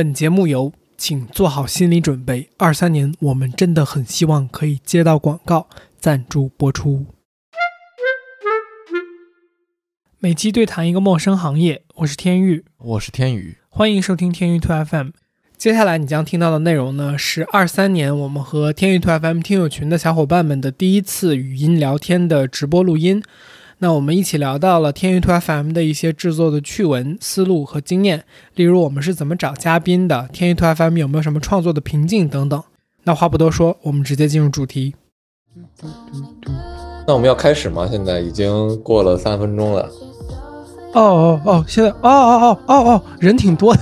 本节目由请做好心理准备，二三年我们真的很希望可以接到广告赞助播出。每期对谈一个陌生行业，我是天宇，我是天宇，欢迎收听天宇 Two FM。接下来你将听到的内容呢，是二三年我们和天宇 Two FM 听友群的小伙伴们的第一次语音聊天的直播录音。那我们一起聊到了天娱 Two FM 的一些制作的趣闻、思路和经验，例如我们是怎么找嘉宾的，天娱 Two FM 有没有什么创作的瓶颈等等。那话不多说，我们直接进入主题。那我们要开始吗？现在已经过了三分钟了。哦哦哦，现在哦哦哦哦哦，人挺多的。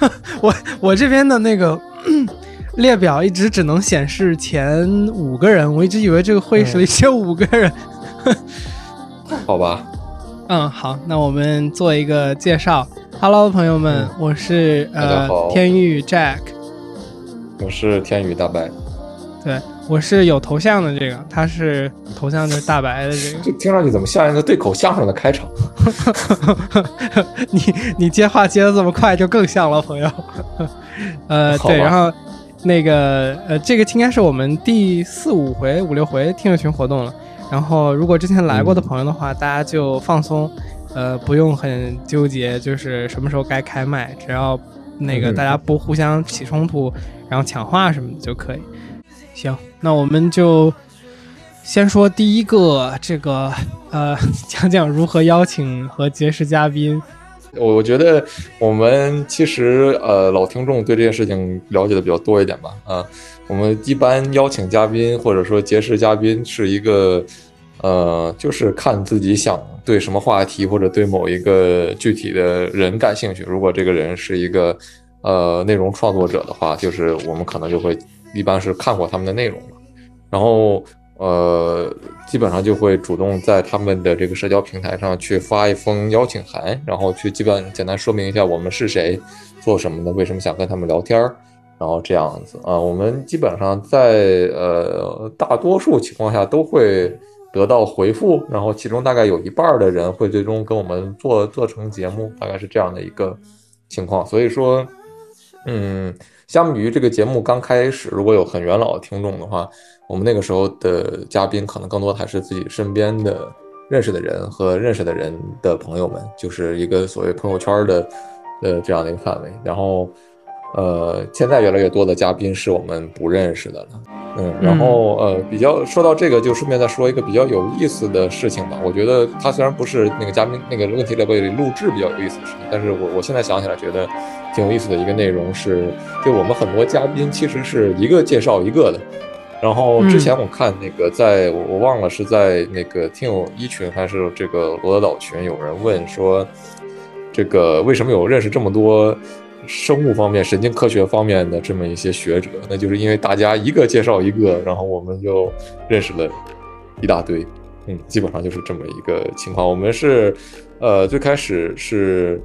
我我这边的那个 列表一直只能显示前五个人，我一直以为这个会议室里只有五个人。好吧，嗯，好，那我们做一个介绍。Hello，朋友们，我是呃天宇 Jack，我是天宇大白，对，我是有头像的这个，他是头像就是大白的这个，这听上去怎么像一个对口相声的开场？你你接话接的这么快，就更像了，朋友。呃，对，然后那个呃，这个应该是我们第四五回、五六回听友群活动了。然后，如果之前来过的朋友的话，大家就放松，呃，不用很纠结，就是什么时候该开麦，只要那个大家不互相起冲突，然后抢话什么的就可以。行，那我们就先说第一个，这个呃，讲讲如何邀请和结识嘉宾。我我觉得我们其实呃，老听众对这件事情了解的比较多一点吧，啊。我们一般邀请嘉宾或者说结识嘉宾是一个，呃，就是看自己想对什么话题或者对某一个具体的人感兴趣。如果这个人是一个呃内容创作者的话，就是我们可能就会一般是看过他们的内容然后呃基本上就会主动在他们的这个社交平台上去发一封邀请函，然后去基本简单说明一下我们是谁，做什么的，为什么想跟他们聊天儿。然后这样子啊，我们基本上在呃大多数情况下都会得到回复，然后其中大概有一半的人会最终跟我们做做成节目，大概是这样的一个情况。所以说，嗯，相比于这个节目刚开始，如果有很元老的听众的话，我们那个时候的嘉宾可能更多还是自己身边的认识的人和认识的人的朋友们，就是一个所谓朋友圈的呃这样的一个范围，然后。呃，现在越来越多的嘉宾是我们不认识的了，嗯，然后呃，比较说到这个，就顺便再说一个比较有意思的事情吧。我觉得他虽然不是那个嘉宾那个问题列表里录制比较有意思的事情，但是我我现在想起来觉得挺有意思的一个内容是，就我们很多嘉宾其实是一个介绍一个的。然后之前我看那个在我我忘了是在那个听友一群还是这个罗德岛群，有人问说，这个为什么有认识这么多？生物方面、神经科学方面的这么一些学者，那就是因为大家一个介绍一个，然后我们就认识了一大堆。嗯，基本上就是这么一个情况。我们是，呃，最开始是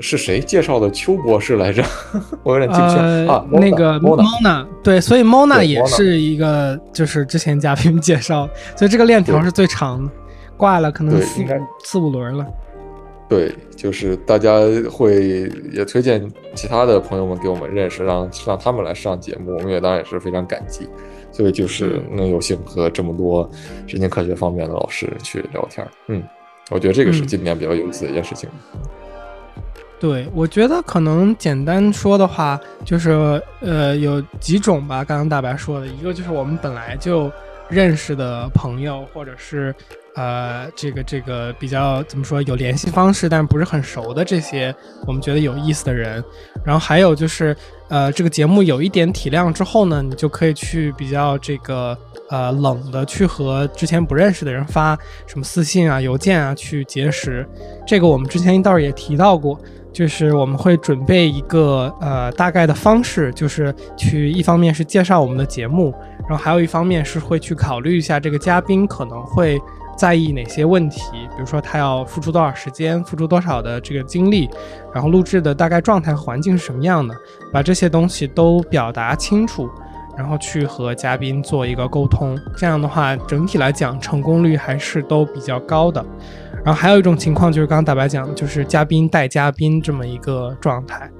是谁介绍的邱博士来着？我有点记不清啊。那个 Mona，对，所以 Mona 也是一个，就是之前嘉宾介绍，所以这个链条是最长的，挂了可能四四五轮了。对，就是大家会也推荐其他的朋友们给我们认识，让让他们来上节目，我们也当然也是非常感激。所以就是能有幸和这么多神经科学方面的老师去聊天，嗯，我觉得这个是今年比较有意思的一件事情。对，我觉得可能简单说的话，就是呃有几种吧。刚刚大白说的一个就是我们本来就认识的朋友，或者是。呃，这个这个比较怎么说有联系方式，但不是很熟的这些，我们觉得有意思的人。然后还有就是，呃，这个节目有一点体量之后呢，你就可以去比较这个呃冷的去和之前不认识的人发什么私信啊、邮件啊去结识。这个我们之前倒是也提到过，就是我们会准备一个呃大概的方式，就是去一方面是介绍我们的节目，然后还有一方面是会去考虑一下这个嘉宾可能会。在意哪些问题？比如说他要付出多少时间，付出多少的这个精力，然后录制的大概状态和环境是什么样的，把这些东西都表达清楚，然后去和嘉宾做一个沟通。这样的话，整体来讲成功率还是都比较高的。然后还有一种情况就是刚刚大白讲的，就是嘉宾带嘉宾这么一个状态。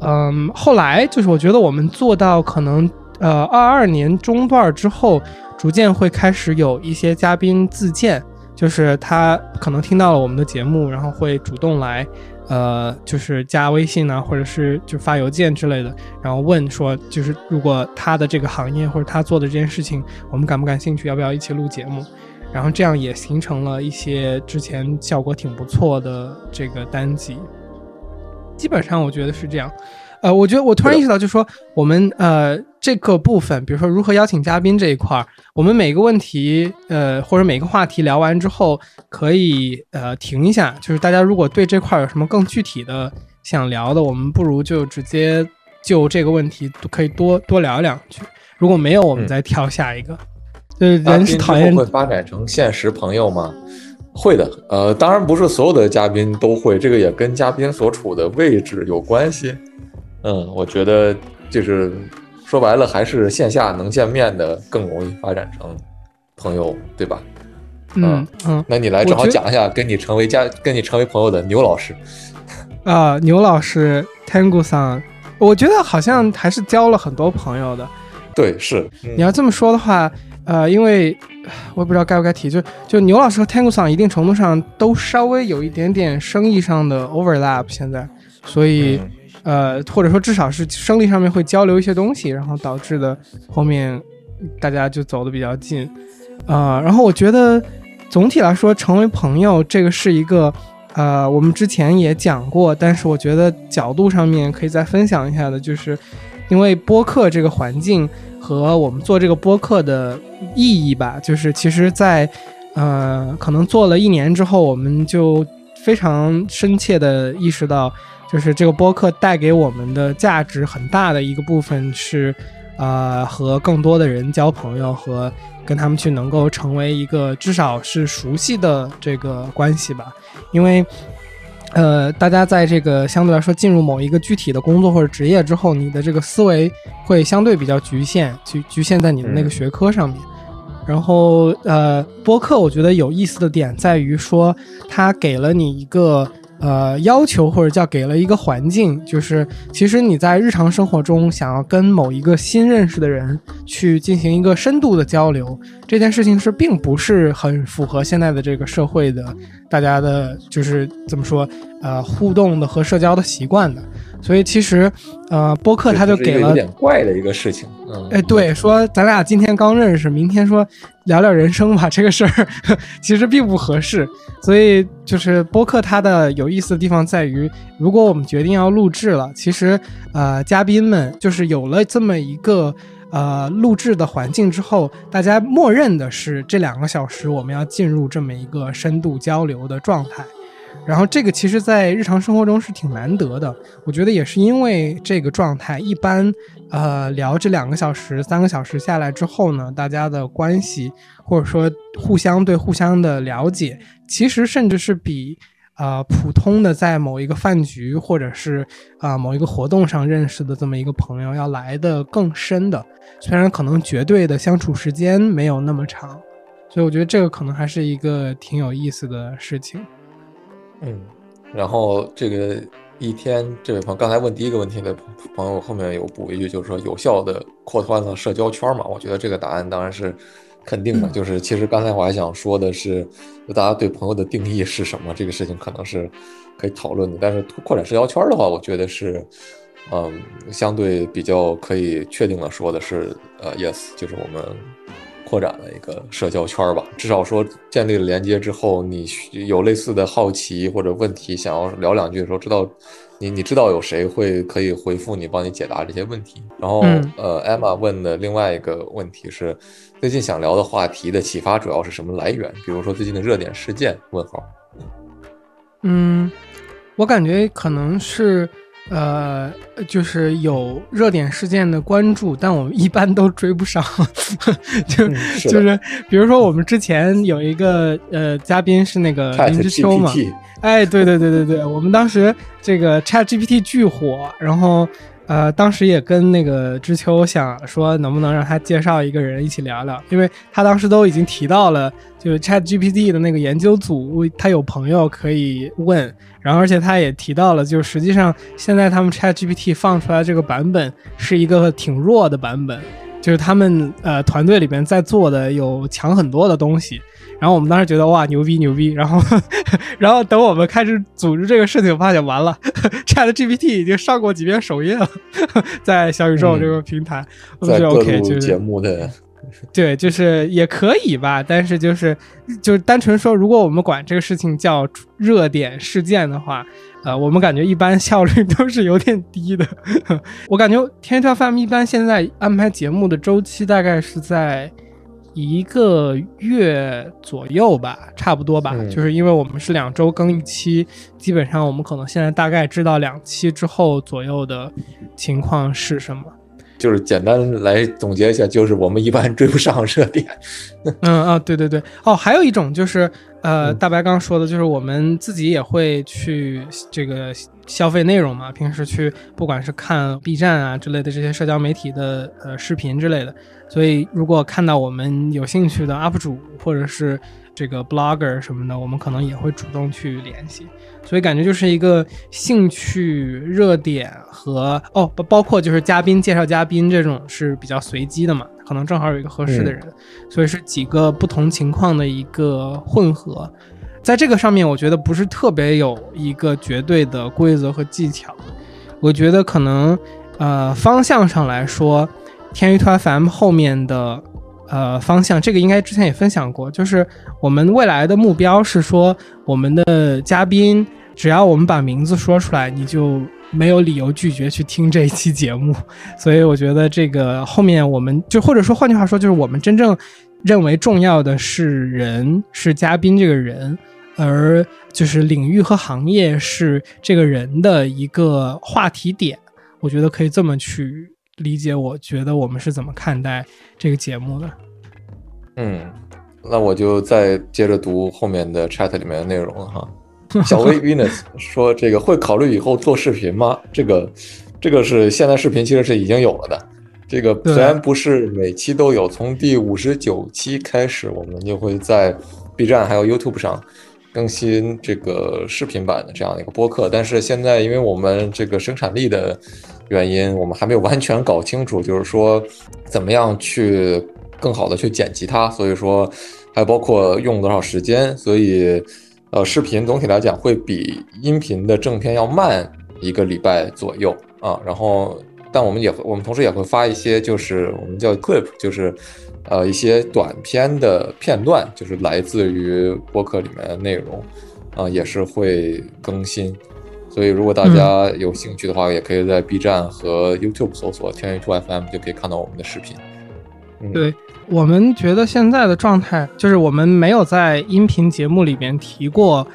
嗯，后来就是我觉得我们做到可能呃二二年中段之后，逐渐会开始有一些嘉宾自荐，就是他可能听到了我们的节目，然后会主动来。呃，就是加微信呢，或者是就发邮件之类的，然后问说，就是如果他的这个行业或者他做的这件事情，我们感不感兴趣，要不要一起录节目？然后这样也形成了一些之前效果挺不错的这个单集。基本上我觉得是这样。呃，我觉得我突然意识到，就是说我们呃这个部分，比如说如何邀请嘉宾这一块儿，我们每个问题呃或者每个话题聊完之后，可以呃停一下，就是大家如果对这块有什么更具体的想聊的，我们不如就直接就这个问题可以多多聊两句。如果没有，我们再挑下一个。对，人是讨厌会发展成现实朋友吗？会的，呃，当然不是所有的嘉宾都会，这个也跟嘉宾所处的位置有关系。嗯，我觉得就是说白了，还是线下能见面的更容易发展成朋友，对吧？嗯嗯，那你来正好讲一下跟你成为家、跟你成为朋友的牛老师。啊，牛老师，Tango 桑，我觉得好像还是交了很多朋友的。对，是。你要这么说的话，呃，因为我也不知道该不该提，就就牛老师和 Tango 桑一定程度上都稍微有一点点生意上的 overlap，现在，所以。呃，或者说至少是生理上面会交流一些东西，然后导致的后面大家就走的比较近，啊，然后我觉得总体来说成为朋友这个是一个，呃，我们之前也讲过，但是我觉得角度上面可以再分享一下的，就是因为播客这个环境和我们做这个播客的意义吧，就是其实在呃可能做了一年之后，我们就非常深切的意识到。就是这个播客带给我们的价值很大的一个部分是，呃，和更多的人交朋友和跟他们去能够成为一个至少是熟悉的这个关系吧。因为，呃，大家在这个相对来说进入某一个具体的工作或者职业之后，你的这个思维会相对比较局限，局局限在你的那个学科上面。然后，呃，播客我觉得有意思的点在于说，它给了你一个。呃，要求或者叫给了一个环境，就是其实你在日常生活中想要跟某一个新认识的人去进行一个深度的交流，这件事情是并不是很符合现在的这个社会的大家的，就是怎么说，呃，互动的和社交的习惯的。所以其实，呃，播客他就给了有点怪的一个事情。嗯，哎，对，说咱俩今天刚认识，明天说聊聊人生吧，这个事儿其实并不合适。所以就是播客它的有意思的地方在于，如果我们决定要录制了，其实呃，嘉宾们就是有了这么一个呃录制的环境之后，大家默认的是这两个小时我们要进入这么一个深度交流的状态。然后这个其实，在日常生活中是挺难得的。我觉得也是因为这个状态，一般，呃，聊这两个小时、三个小时下来之后呢，大家的关系或者说互相对互相的了解，其实甚至是比啊普通的在某一个饭局或者是啊某一个活动上认识的这么一个朋友要来的更深的。虽然可能绝对的相处时间没有那么长，所以我觉得这个可能还是一个挺有意思的事情。嗯，然后这个一天，这位朋友刚才问第一个问题的朋友后面有补一句，就是说有效的扩宽了社交圈嘛？我觉得这个答案当然是肯定的。就是其实刚才我还想说的是，就大家对朋友的定义是什么？这个事情可能是可以讨论的。但是扩展社交圈的话，我觉得是，嗯，相对比较可以确定的说的是，呃，yes，就是我们。扩展了一个社交圈吧，至少说建立了连接之后，你有类似的好奇或者问题想要聊两句的时候，知道你你知道有谁会可以回复你，帮你解答这些问题。然后呃，Emma 问的另外一个问题是，最近想聊的话题的启发主要是什么来源？比如说最近的热点事件？问号。嗯，我感觉可能是。呃，就是有热点事件的关注，但我们一般都追不上。就就是，比如说我们之前有一个呃嘉宾是那个林之秋嘛，哎，对对对对对，我们当时这个 Chat GPT 巨火，然后呃，当时也跟那个知秋想说，能不能让他介绍一个人一起聊聊，因为他当时都已经提到了，就是 Chat GPT 的那个研究组，他有朋友可以问，然后而且他也提到了，就是实际上现在他们 Chat GPT 放出来这个版本是一个挺弱的版本，就是他们呃团队里边在做的有强很多的东西。然后我们当时觉得哇牛逼牛逼，然后 然后等我们开始组织这个事情，发现完了，Chat GPT 已经上过几遍首页了，在小宇宙这个平台，我们就 OK 就是节目的，对，就是也可以吧，但是就是就是单纯说，如果我们管这个事情叫热点事件的话，呃，我们感觉一般效率都是有点低的。我感觉天朝 FM 一般现在安排节目的周期大概是在。一个月左右吧，差不多吧，就是因为我们是两周更一期，基本上我们可能现在大概知道两期之后左右的情况是什么。就是简单来总结一下，就是我们一般追不上热点。嗯啊，对对对，哦，还有一种就是，呃，大白刚刚说的，就是我们自己也会去这个消费内容嘛，平时去不管是看 B 站啊之类的这些社交媒体的呃视频之类的，所以如果看到我们有兴趣的 UP 主或者是。这个 blogger 什么的，我们可能也会主动去联系，所以感觉就是一个兴趣热点和哦，包包括就是嘉宾介绍嘉宾这种是比较随机的嘛，可能正好有一个合适的人，所以是几个不同情况的一个混合，在这个上面我觉得不是特别有一个绝对的规则和技巧，我觉得可能呃方向上来说，天娱团 FM 后面的。呃，方向这个应该之前也分享过，就是我们未来的目标是说，我们的嘉宾只要我们把名字说出来，你就没有理由拒绝去听这一期节目。所以我觉得这个后面我们就或者说换句话说，就是我们真正认为重要的是人，是嘉宾这个人，而就是领域和行业是这个人的一个话题点。我觉得可以这么去。理解，我觉得我们是怎么看待这个节目的？嗯，那我就再接着读后面的 chat 里面的内容了哈。小薇 Venus 说：“这个会考虑以后做视频吗？这个，这个是现在视频其实是已经有了的。这个虽然不是每期都有，从第五十九期开始，我们就会在 B 站还有 YouTube 上更新这个视频版的这样的一个播客。但是现在，因为我们这个生产力的。”原因我们还没有完全搞清楚，就是说怎么样去更好的去剪辑它，所以说还包括用多少时间，所以呃视频总体来讲会比音频的正片要慢一个礼拜左右啊。然后但我们也我们同时也会发一些就是我们叫 clip，就是呃一些短片的片段，就是来自于播客里面的内容啊，也是会更新。所以，如果大家有兴趣的话，也可以在 B 站和 YouTube 搜索“天元兔 FM”，就可以看到我们的视频。对我们觉得现在的状态，就是我们没有在音频节目里边提过，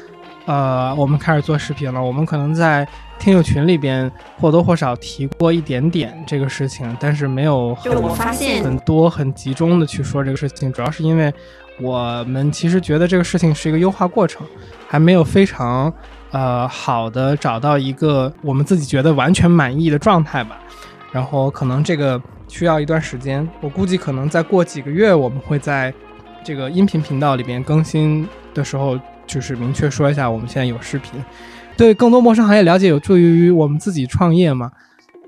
呃，我们开始做视频了。我们可能在听友群里边或多或少提过一点点这个事情，但是没有很多很集中的去说这个事情。主要是因为我们其实觉得这个事情是一个优化过程，还没有非常。呃，好的，找到一个我们自己觉得完全满意的状态吧。然后可能这个需要一段时间，我估计可能再过几个月，我们会在这个音频频道里边更新的时候，就是明确说一下我们现在有视频。对更多陌生行业了解有助于我们自己创业吗？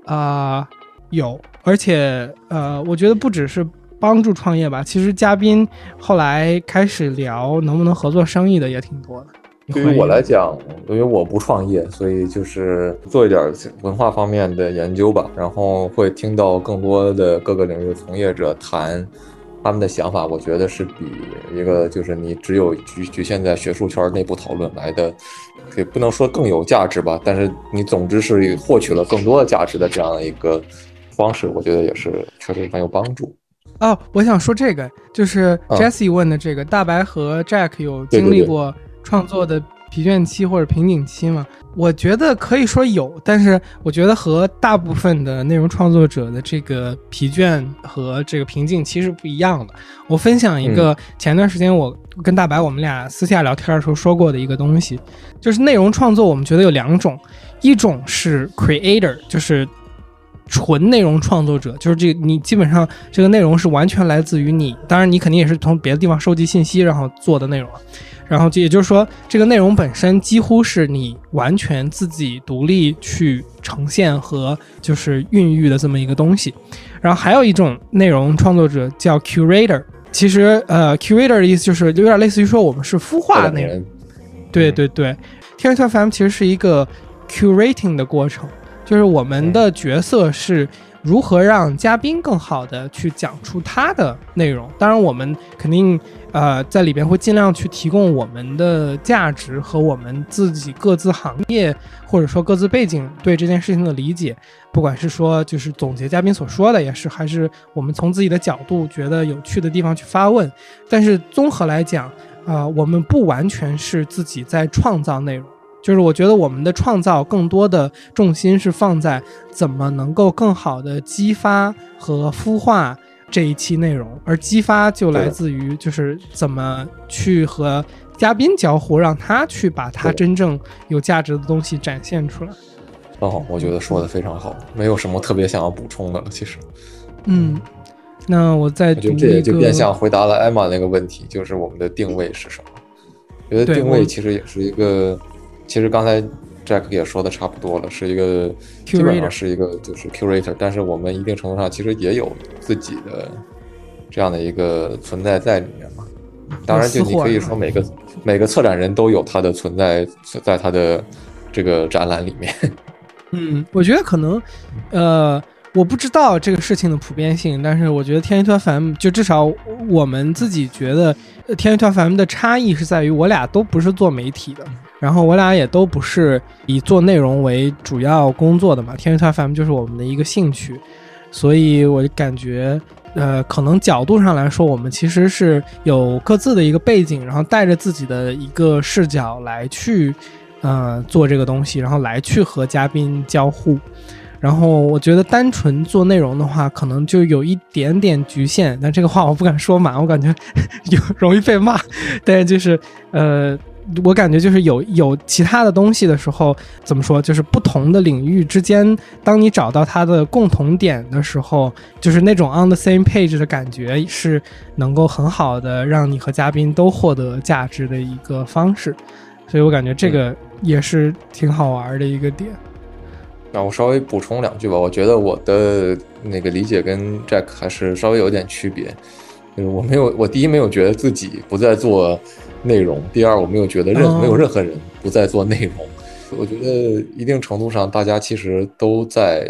啊，有，而且呃，我觉得不只是帮助创业吧，其实嘉宾后来开始聊能不能合作生意的也挺多的。对于我来讲，因为我不创业，所以就是做一点文化方面的研究吧，然后会听到更多的各个领域的从业者谈他们的想法。我觉得是比一个就是你只有局局限在学术圈内部讨论来的，也不能说更有价值吧，但是你总之是获取了更多的价值的这样的一个方式，我觉得也是确实很有帮助。哦，我想说这个，就是 Jesse 问的这个，大白和 Jack 有经历过。创作的疲倦期或者瓶颈期嘛，我觉得可以说有，但是我觉得和大部分的内容创作者的这个疲倦和这个瓶颈期是不一样的。我分享一个前段时间我跟大白我们俩私下聊天的时候说过的一个东西，就是内容创作我们觉得有两种，一种是 creator，就是纯内容创作者，就是这你基本上这个内容是完全来自于你，当然你肯定也是从别的地方收集信息然后做的内容，然后也就是说这个内容本身几乎是你完全自己独立去呈现和就是孕育的这么一个东西。然后还有一种内容创作者叫 curator，其实呃 curator 的意思就是有点类似于说我们是孵化内容，对对对，T F M 其实是一个 curating 的过程。就是我们的角色是如何让嘉宾更好的去讲出他的内容。当然，我们肯定呃在里边会尽量去提供我们的价值和我们自己各自行业或者说各自背景对这件事情的理解。不管是说就是总结嘉宾所说的，也是还是我们从自己的角度觉得有趣的地方去发问。但是综合来讲，啊，我们不完全是自己在创造内容。就是我觉得我们的创造更多的重心是放在怎么能够更好的激发和孵化这一期内容，而激发就来自于就是怎么去和嘉宾交互，让他去把他真正有价值的东西展现出来。哦，我觉得说的非常好，没有什么特别想要补充的了。其实，嗯，那我再就这也就变相回答了艾玛那个问题，就是我们的定位是什么？觉得定位其实也是一个。其实刚才 Jack 也说的差不多了，是一个基本上是一个就是 curator，但是我们一定程度上其实也有自己的这样的一个存在在里面嘛。当然，就你可以说每个每个策展人都有他的存在，在他的这个展览里面。嗯，我觉得可能，呃。我不知道这个事情的普遍性，但是我觉得天一团 FM 就至少我们自己觉得天一团 FM 的差异是在于我俩都不是做媒体的，然后我俩也都不是以做内容为主要工作的嘛。天一团 FM 就是我们的一个兴趣，所以我感觉呃，可能角度上来说，我们其实是有各自的一个背景，然后带着自己的一个视角来去呃做这个东西，然后来去和嘉宾交互。然后我觉得单纯做内容的话，可能就有一点点局限。但这个话我不敢说满，我感觉 有容易被骂。但是就是，呃，我感觉就是有有其他的东西的时候，怎么说？就是不同的领域之间，当你找到它的共同点的时候，就是那种 on the same page 的感觉，是能够很好的让你和嘉宾都获得价值的一个方式。所以我感觉这个也是挺好玩的一个点。那我稍微补充两句吧，我觉得我的那个理解跟 Jack 还是稍微有点区别。就是我没有，我第一没有觉得自己不再做内容，第二我没有觉得任没有任何人不在做内容。我觉得一定程度上大家其实都在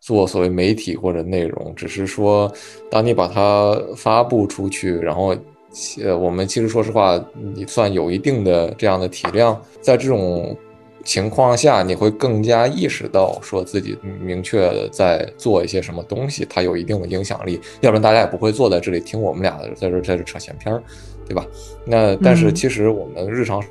做所谓媒体或者内容，只是说当你把它发布出去，然后呃，我们其实说实话，你算有一定的这样的体量，在这种。情况下，你会更加意识到说自己明确的在做一些什么东西，它有一定的影响力，要不然大家也不会坐在这里听我们俩在这在这扯闲篇儿，对吧？那但是其实我们日常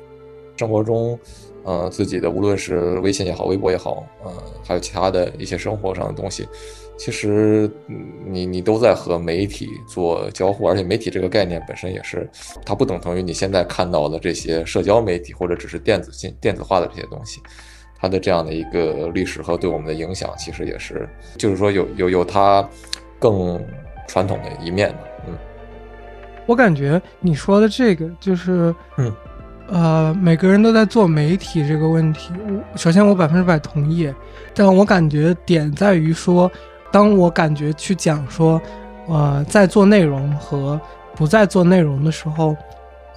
生活中，呃，自己的无论是微信也好，微博也好，呃，还有其他的一些生活上的东西。其实，你你都在和媒体做交互，而且媒体这个概念本身也是，它不等同于你现在看到的这些社交媒体或者只是电子信电子化的这些东西，它的这样的一个历史和对我们的影响，其实也是，就是说有有有它更传统的一面的。嗯，我感觉你说的这个就是，嗯，呃，每个人都在做媒体这个问题，首先我百分之百同意，但我感觉点在于说。当我感觉去讲说，呃，在做内容和不在做内容的时候，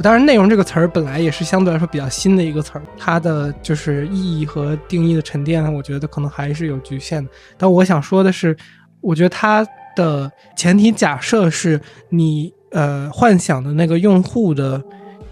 当然“内容”这个词儿本来也是相对来说比较新的一个词儿，它的就是意义和定义的沉淀，我觉得可能还是有局限的。但我想说的是，我觉得它的前提假设是你呃幻想的那个用户的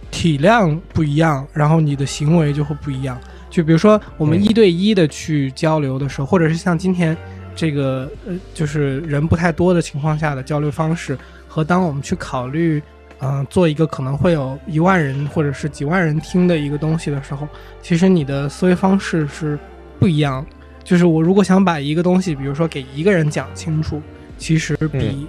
体量不一样，然后你的行为就会不一样。就比如说我们一对一的去交流的时候，或者是像今天。这个呃，就是人不太多的情况下的交流方式，和当我们去考虑，嗯，做一个可能会有一万人或者是几万人听的一个东西的时候，其实你的思维方式是不一样。就是我如果想把一个东西，比如说给一个人讲清楚，其实比，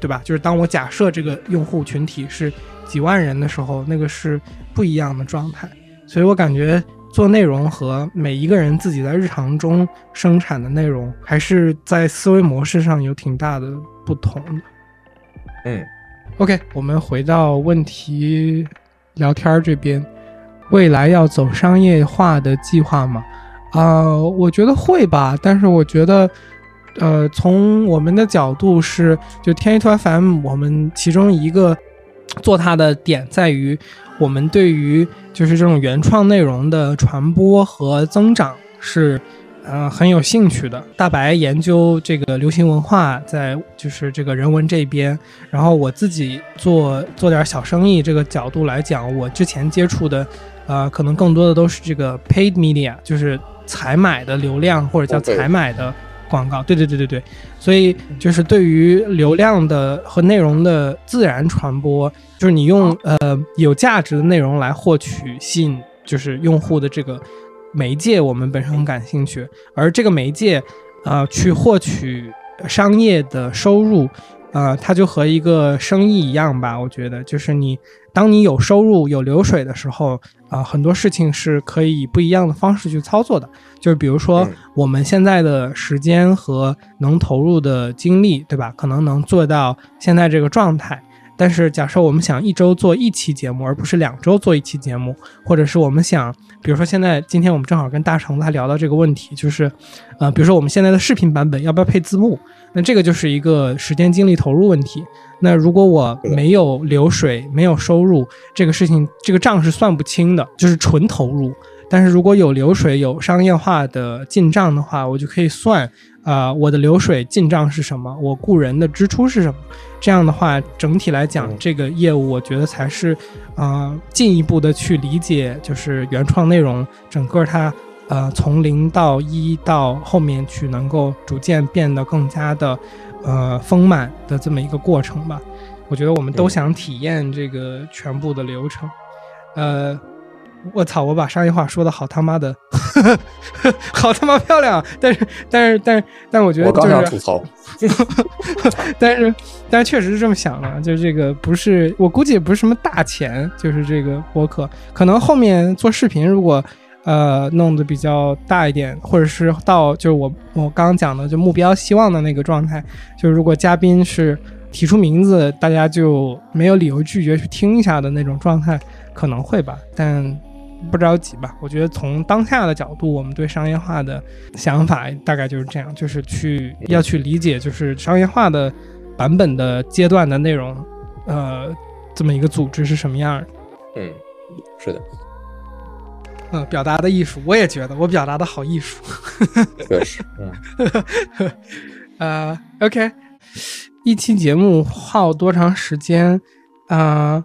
对吧？就是当我假设这个用户群体是几万人的时候，那个是不一样的状态。所以我感觉。做内容和每一个人自己在日常中生产的内容，还是在思维模式上有挺大的不同的。嗯，OK，我们回到问题聊天这边，未来要走商业化的计划吗？啊，我觉得会吧，但是我觉得，呃，从我们的角度是，就天一图 FM，我们其中一个做它的点在于，我们对于就是这种原创内容的传播和增长是，呃，很有兴趣的。大白研究这个流行文化，在就是这个人文这边，然后我自己做做点小生意这个角度来讲，我之前接触的，呃，可能更多的都是这个 paid media，就是。采买的流量或者叫采买的广告，对对对对对，所以就是对于流量的和内容的自然传播，就是你用呃有价值的内容来获取吸引就是用户的这个媒介，我们本身很感兴趣，而这个媒介啊去获取商业的收入。呃，它就和一个生意一样吧，我觉得，就是你当你有收入、有流水的时候，啊，很多事情是可以以不一样的方式去操作的。就是比如说，我们现在的时间和能投入的精力，对吧？可能能做到现在这个状态。但是，假设我们想一周做一期节目，而不是两周做一期节目，或者是我们想，比如说现在今天我们正好跟大橙子还聊到这个问题，就是，呃，比如说我们现在的视频版本要不要配字幕？那这个就是一个时间精力投入问题。那如果我没有流水、没有收入，这个事情这个账是算不清的，就是纯投入。但是如果有流水、有商业化的进账的话，我就可以算啊，我的流水进账是什么，我雇人的支出是什么。这样的话，整体来讲，这个业务我觉得才是啊，进一步的去理解，就是原创内容整个它。呃，从零到一到后面去，能够逐渐变得更加的，呃，丰满的这么一个过程吧。我觉得我们都想体验这个全部的流程。呃，我操，我把商业化说的好他妈的，好他妈漂亮。但是，但是，但是，但我觉得我刚想吐槽，但是，但是确实是这么想的，就是这个不是，我估计也不是什么大钱，就是这个播客，可能后面做视频如果。呃，弄得比较大一点，或者是到就是我我刚刚讲的就目标希望的那个状态，就是如果嘉宾是提出名字，大家就没有理由拒绝去听一下的那种状态，可能会吧，但不着急吧。我觉得从当下的角度，我们对商业化的想法大概就是这样，就是去要去理解，就是商业化的版本的阶段的内容，呃，这么一个组织是什么样的。嗯，是的。嗯，表达的艺术，我也觉得我表达的好艺术。确实，嗯，呃，OK，一期节目耗多长时间？啊，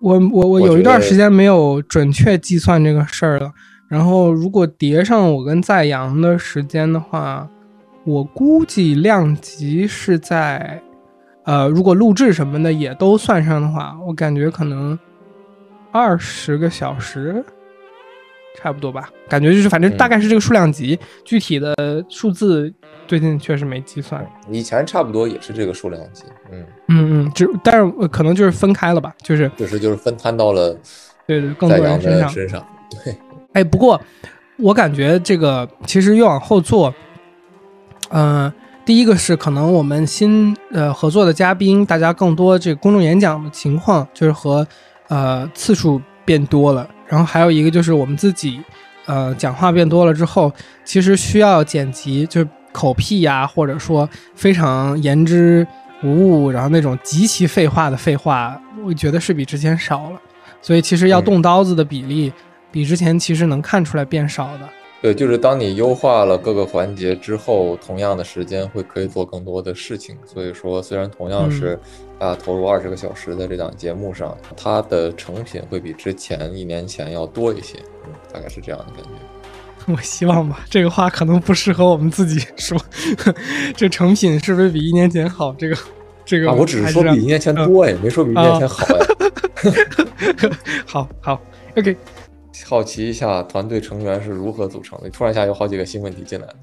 我我我有一段时间没有准确计算这个事儿了。然后，如果叠上我跟在阳的时间的话，我估计量级是在，呃，如果录制什么的也都算上的话，我感觉可能二十个小时。差不多吧，感觉就是反正大概是这个数量级，具体的数字最近确实没计算。以前差不多也是这个数量级，嗯嗯嗯，就但是可能就是分开了吧，就是就是就是分摊到了对对更多人身上身上。对，哎，不过我感觉这个其实越往后做，嗯，第一个是可能我们新呃合作的嘉宾，大家更多这个公众演讲的情况，就是和呃次数变多了。然后还有一个就是我们自己，呃，讲话变多了之后，其实需要剪辑，就是口癖呀，或者说非常言之无物，然后那种极其废话的废话，我觉得是比之前少了。所以其实要动刀子的比例，比之前其实能看出来变少的。对，就是当你优化了各个环节之后，同样的时间会可以做更多的事情。所以说，虽然同样是啊投入二十个小时在这档节目上，它的成品会比之前一年前要多一些。嗯，大概是这样的感觉。我希望吧，这个话可能不适合我们自己说。这成品是不是比一年前好？这个这个，我只是说比一年前多呀，没说比一年前好呀。好好，OK。好奇一下，团队成员是如何组成的？突然一下有好几个新问题进来了，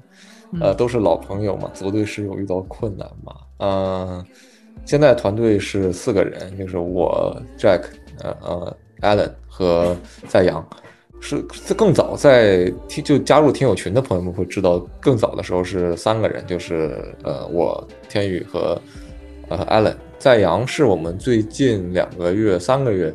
呃，都是老朋友嘛，组队时有遇到困难嘛？嗯，现在团队是四个人，就是我 Jack，呃呃，Allen 和在阳，是更早在听就加入听友群的朋友们会知道，更早的时候是三个人，就是呃我天宇和呃 Allen 在阳是我们最近两个月三个月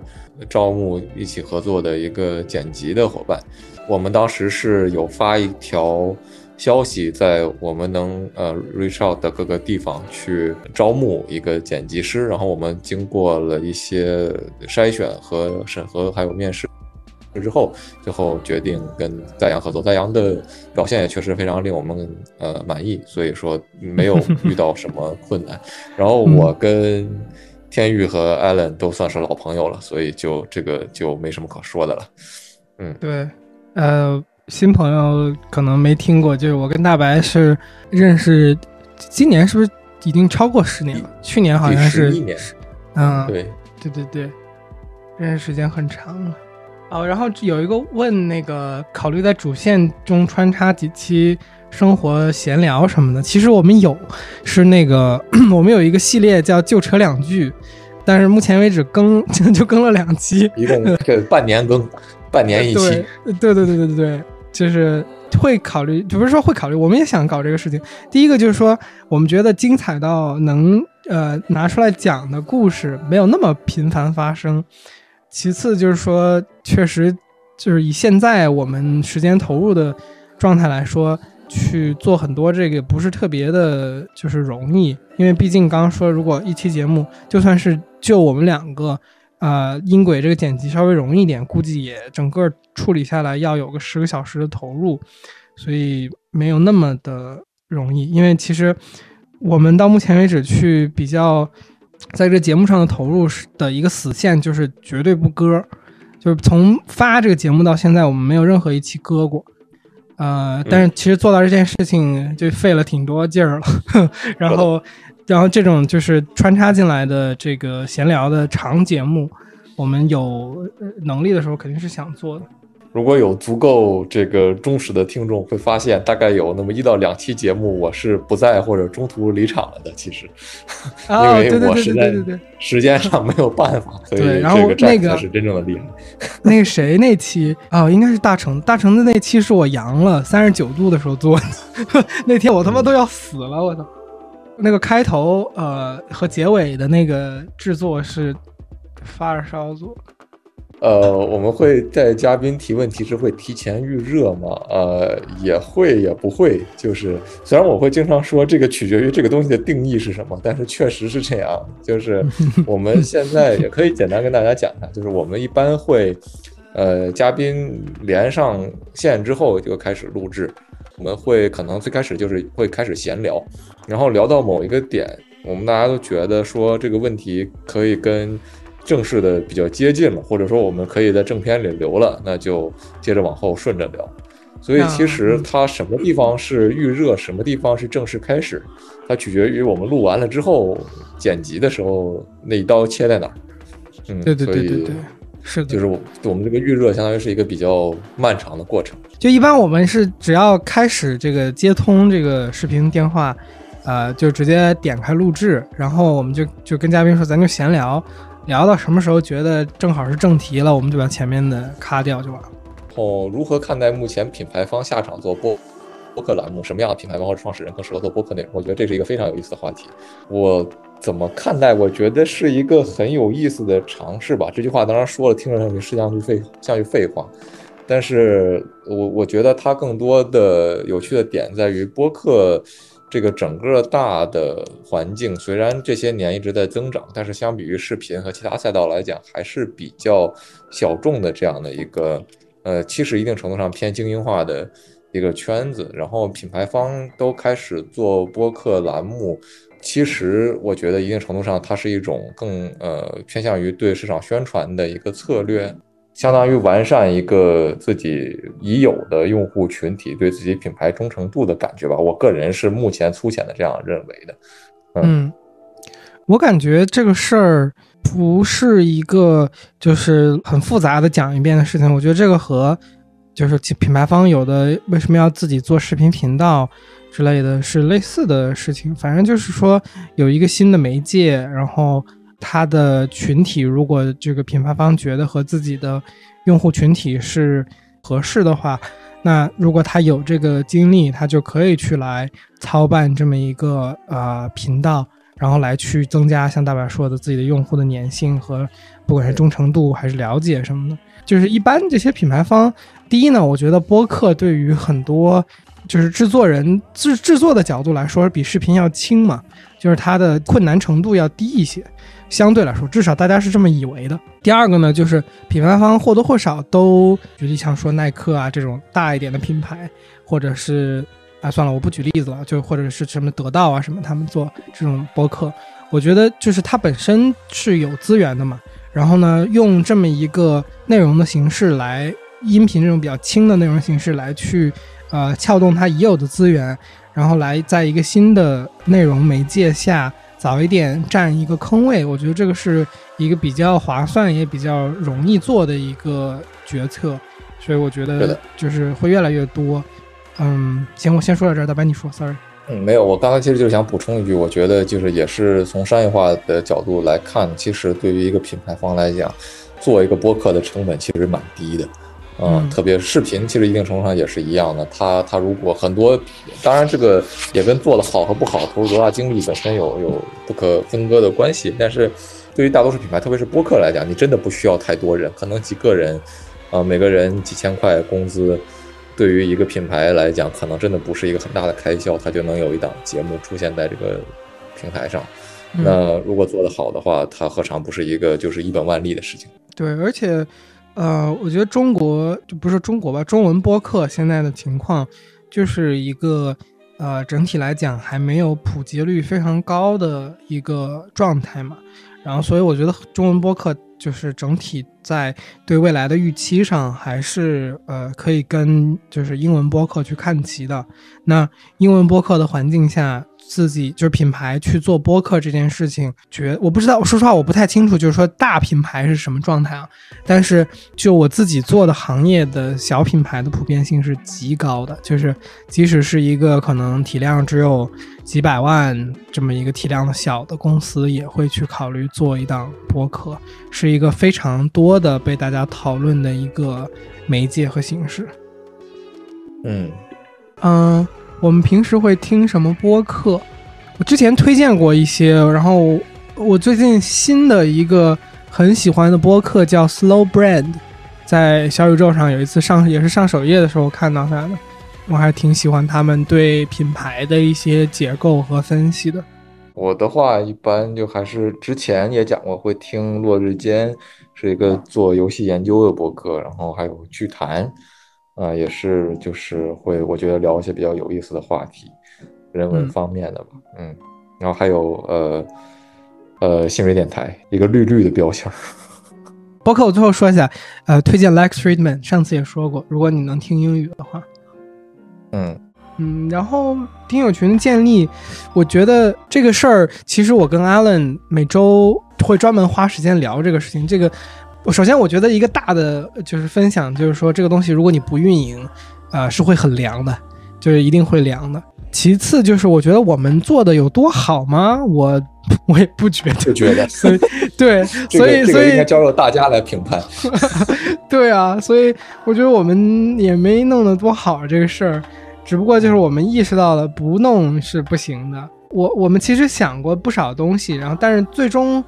招募一起合作的一个剪辑的伙伴。我们当时是有发一条消息，在我们能呃 reach out 的各个地方去招募一个剪辑师，然后我们经过了一些筛选和审核，还有面试。之后，最后决定跟在阳合作。在阳的表现也确实非常令我们呃满意，所以说没有遇到什么困难。然后我跟天宇和 Allen 都算是老朋友了，所以就这个就没什么可说的了。嗯，对，呃，新朋友可能没听过，就是我跟大白是认识，今年是不是已经超过十年了？去年好像是。嗯，对，对对对，认识时间很长了。哦，然后有一个问那个考虑在主线中穿插几期生活闲聊什么的，其实我们有，是那个 我们有一个系列叫就扯两句，但是目前为止更 就更了两期，一共这半年更，半年一期，对对对对对对，就是会考虑，就不是说会考虑，我们也想搞这个事情。第一个就是说，我们觉得精彩到能呃拿出来讲的故事没有那么频繁发生。其次就是说，确实就是以现在我们时间投入的状态来说，去做很多这个不是特别的，就是容易。因为毕竟刚刚说，如果一期节目就算是就我们两个，呃，音轨这个剪辑稍微容易一点，估计也整个处理下来要有个十个小时的投入，所以没有那么的容易。因为其实我们到目前为止去比较。在这节目上的投入是的一个死线，就是绝对不割，就是从发这个节目到现在，我们没有任何一期割过。呃，但是其实做到这件事情就费了挺多劲儿了。然后，然后这种就是穿插进来的这个闲聊的长节目，我们有能力的时候肯定是想做的。如果有足够这个忠实的听众，会发现大概有那么一到两期节目我是不在或者中途离场了的。其实，因为我实在时间上没有办法，所以这个那个是真正的厉害。那个谁那期啊，应该是大成大成的那期是我阳了三十九度的时候做的，那天我他妈都要死了，我操！那个开头呃和结尾的那个制作是发着烧做。呃，我们会在嘉宾提问题时会提前预热吗？呃，也会也不会。就是虽然我会经常说这个取决于这个东西的定义是什么，但是确实是这样。就是 我们现在也可以简单跟大家讲一下，就是我们一般会，呃，嘉宾连上线之后就开始录制。我们会可能最开始就是会开始闲聊，然后聊到某一个点，我们大家都觉得说这个问题可以跟。正式的比较接近了，或者说我们可以在正片里留了，那就接着往后顺着聊。所以其实它什么地方是预热，什么地方是正式开始，它取决于我们录完了之后剪辑的时候那一刀切在哪儿。嗯，对对对对对，是的，就是我我们这个预热相当于是一个比较漫长的过程。就一般我们是只要开始这个接通这个视频电话，呃，就直接点开录制，然后我们就就跟嘉宾说，咱就闲聊。聊到什么时候觉得正好是正题了，我们就把前面的咔掉就完了。哦，如何看待目前品牌方下场做播播客栏目？什么样的品牌方或创始人更适合做播客内容？我觉得这是一个非常有意思的话题。我怎么看待？我觉得是一个很有意思的尝试吧。这句话当然说了，听着像是像句废像句废话，但是我我觉得它更多的有趣的点在于播客。这个整个大的环境虽然这些年一直在增长，但是相比于视频和其他赛道来讲，还是比较小众的这样的一个，呃，其实一定程度上偏精英化的一个圈子。然后品牌方都开始做播客栏目，其实我觉得一定程度上它是一种更呃偏向于对市场宣传的一个策略。相当于完善一个自己已有的用户群体对自己品牌忠诚度的感觉吧。我个人是目前粗浅的这样认为的。嗯，我感觉这个事儿不是一个就是很复杂的讲一遍的事情。我觉得这个和就是品牌方有的为什么要自己做视频频道之类的是类似的事情。反正就是说有一个新的媒介，然后。它的群体，如果这个品牌方觉得和自己的用户群体是合适的话，那如果他有这个精力，他就可以去来操办这么一个呃频道，然后来去增加像大白说的自己的用户的粘性和不管是忠诚度还是了解什么的。就是一般这些品牌方，第一呢，我觉得播客对于很多就是制作人制制作的角度来说，比视频要轻嘛，就是它的困难程度要低一些。相对来说，至少大家是这么以为的。第二个呢，就是品牌方或多或少都，举例像说耐克啊这种大一点的品牌，或者是啊算了，我不举例子了，就或者是什么得到啊什么，他们做这种播客，我觉得就是它本身是有资源的嘛。然后呢，用这么一个内容的形式来，音频这种比较轻的内容形式来去，呃，撬动它已有的资源，然后来在一个新的内容媒介下。早一点占一个坑位，我觉得这个是一个比较划算也比较容易做的一个决策，所以我觉得就是会越来越多。嗯，行，我先说到这儿，大白你说，sorry。嗯，没有，我刚才其实就是想补充一句，我觉得就是也是从商业化的角度来看，其实对于一个品牌方来讲，做一个播客的成本其实蛮低的。嗯，特别视频，其实一定程度上也是一样的。它它如果很多，当然这个也跟做的好和不好、投入多大精力本身有有不可分割的关系。但是，对于大多数品牌，特别是播客来讲，你真的不需要太多人，可能几个人，啊，每个人几千块工资，对于一个品牌来讲，可能真的不是一个很大的开销，它就能有一档节目出现在这个平台上。那如果做得好的话，它何尝不是一个就是一本万利的事情？对，而且。呃，我觉得中国就不是中国吧，中文播客现在的情况就是一个呃，整体来讲还没有普及率非常高的一个状态嘛。然后，所以我觉得中文播客就是整体在对未来的预期上还是呃，可以跟就是英文播客去看齐的。那英文播客的环境下。自己就是品牌去做播客这件事情，觉我不知道，说实话我不太清楚，就是说大品牌是什么状态啊？但是就我自己做的行业的小品牌的普遍性是极高的，就是即使是一个可能体量只有几百万这么一个体量的小的公司，也会去考虑做一档播客，是一个非常多的被大家讨论的一个媒介和形式。嗯嗯。我们平时会听什么播客？我之前推荐过一些，然后我最近新的一个很喜欢的播客叫 Slow Brand，在小宇宙上有一次上也是上首页的时候看到它的，我还挺喜欢他们对品牌的一些结构和分析的。我的话一般就还是之前也讲过，会听落日间是一个做游戏研究的播客，然后还有剧谈。啊，也是，就是会，我觉得聊一些比较有意思的话题，人文方面的吧，嗯，然后还有呃呃，新锐电台一个绿绿的标签。包括我最后说一下，呃，推荐 Lex Friedman，上次也说过，如果你能听英语的话，嗯嗯，然后听友群的建立，我觉得这个事儿，其实我跟 Alan 每周会专门花时间聊这个事情，这个。我首先我觉得一个大的就是分享，就是说这个东西如果你不运营，呃，是会很凉的，就是一定会凉的。其次就是我觉得我们做的有多好吗？我我也不觉得，不觉得。所以对，所以所以应该交由大家来评判。对啊，所以我觉得我们也没弄得多好这个事儿，只不过就是我们意识到了不弄是不行的。我我们其实想过不少东西，然后但是最终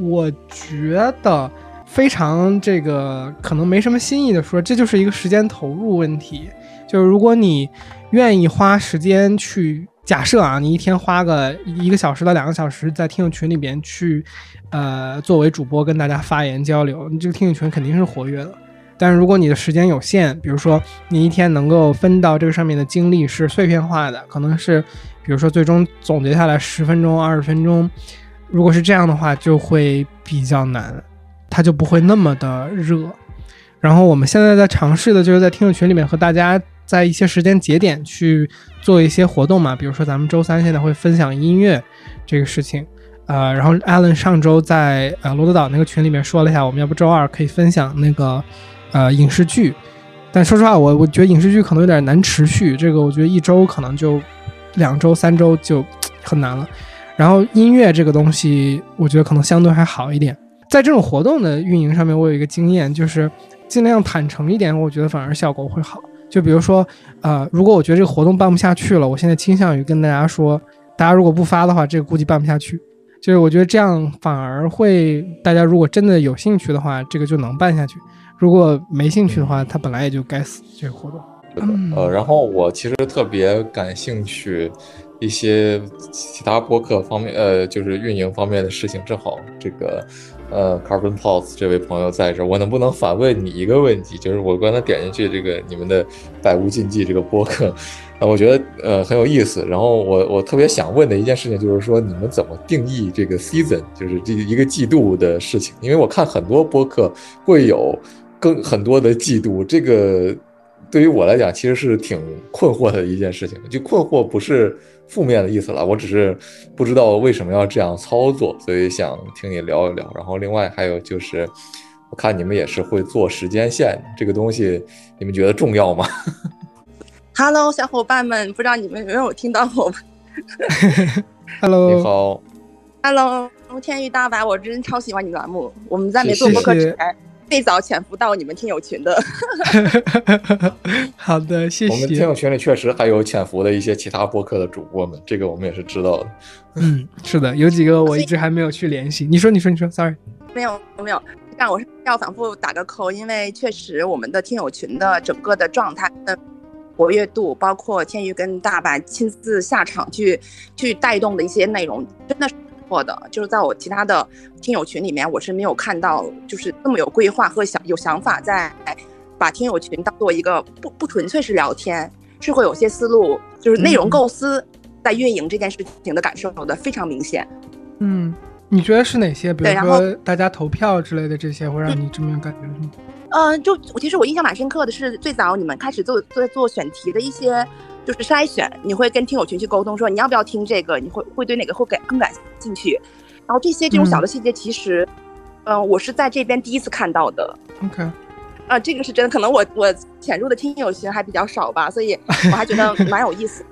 我觉得。非常这个可能没什么新意的说，这就是一个时间投入问题。就是如果你愿意花时间去假设啊，你一天花个一个小时到两个小时在听友群里边去，呃，作为主播跟大家发言交流，你这个听友群肯定是活跃的。但是如果你的时间有限，比如说你一天能够分到这个上面的精力是碎片化的，可能是比如说最终总结下来十分钟、二十分钟，如果是这样的话，就会比较难。它就不会那么的热，然后我们现在在尝试的就是在听友群里面和大家在一些时间节点去做一些活动嘛，比如说咱们周三现在会分享音乐这个事情，呃，然后 Allen 上周在呃罗德岛那个群里面说了一下，我们要不周二可以分享那个呃影视剧，但说实话，我我觉得影视剧可能有点难持续，这个我觉得一周可能就两周三周就很难了，然后音乐这个东西，我觉得可能相对还好一点。在这种活动的运营上面，我有一个经验，就是尽量坦诚一点，我觉得反而效果会好。就比如说，呃，如果我觉得这个活动办不下去了，我现在倾向于跟大家说，大家如果不发的话，这个估计办不下去。就是我觉得这样反而会，大家如果真的有兴趣的话，这个就能办下去；如果没兴趣的话，它本来也就该死这个活动。呃，然后我其实特别感兴趣一些其他播客方面，呃，就是运营方面的事情。正好这个，呃，Carbon Pulse 这位朋友在这，我能不能反问你一个问题？就是我刚才点进去这个你们的百无禁忌这个播客。啊，我觉得呃很有意思。然后我我特别想问的一件事情就是说，你们怎么定义这个 season，就是这一个季度的事情？因为我看很多播客会有更很多的季度，这个对于我来讲其实是挺困惑的一件事情。就困惑不是负面的意思了，我只是不知道为什么要这样操作，所以想听你聊一聊。然后另外还有就是，我看你们也是会做时间线这个东西，你们觉得重要吗？Hello，小伙伴们，不知道你们有没有听到我？Hello，你好。Hello，天宇大白，我真超喜欢你栏目。我们在没做播客之前，最早潜伏到你们听友群的。好的，谢谢。我们听友群里确实还有潜伏的一些其他播客的主播们，这个我们也是知道的。嗯，是的，有几个我一直还没有去联系。你说，你说，你说，Sorry，没有，没有。但我是要反复打个扣，因为确实我们的听友群的整个的状态的。活跃度，包括天宇跟大白亲自下场去去带动的一些内容，真的是不错的。就是在我其他的听友群里面，我是没有看到就是这么有规划和想有想法，在把听友群当做一个不不纯粹是聊天，是会有些思路，就是内容构思在运营这件事情的感受的非常明显。嗯，你觉得是哪些？比如说大家投票之类的这些，会让你这么有感觉吗？嗯，就我其实我印象蛮深刻的是，最早你们开始做做做选题的一些就是筛选，你会跟听友群去沟通，说你要不要听这个，你会会对哪个会感更感兴趣。然后这些这种小的细节，其实，嗯，我是在这边第一次看到的。OK，啊，这个是真的，可能我我潜入的听友群还比较少吧，所以我还觉得 蛮有意思。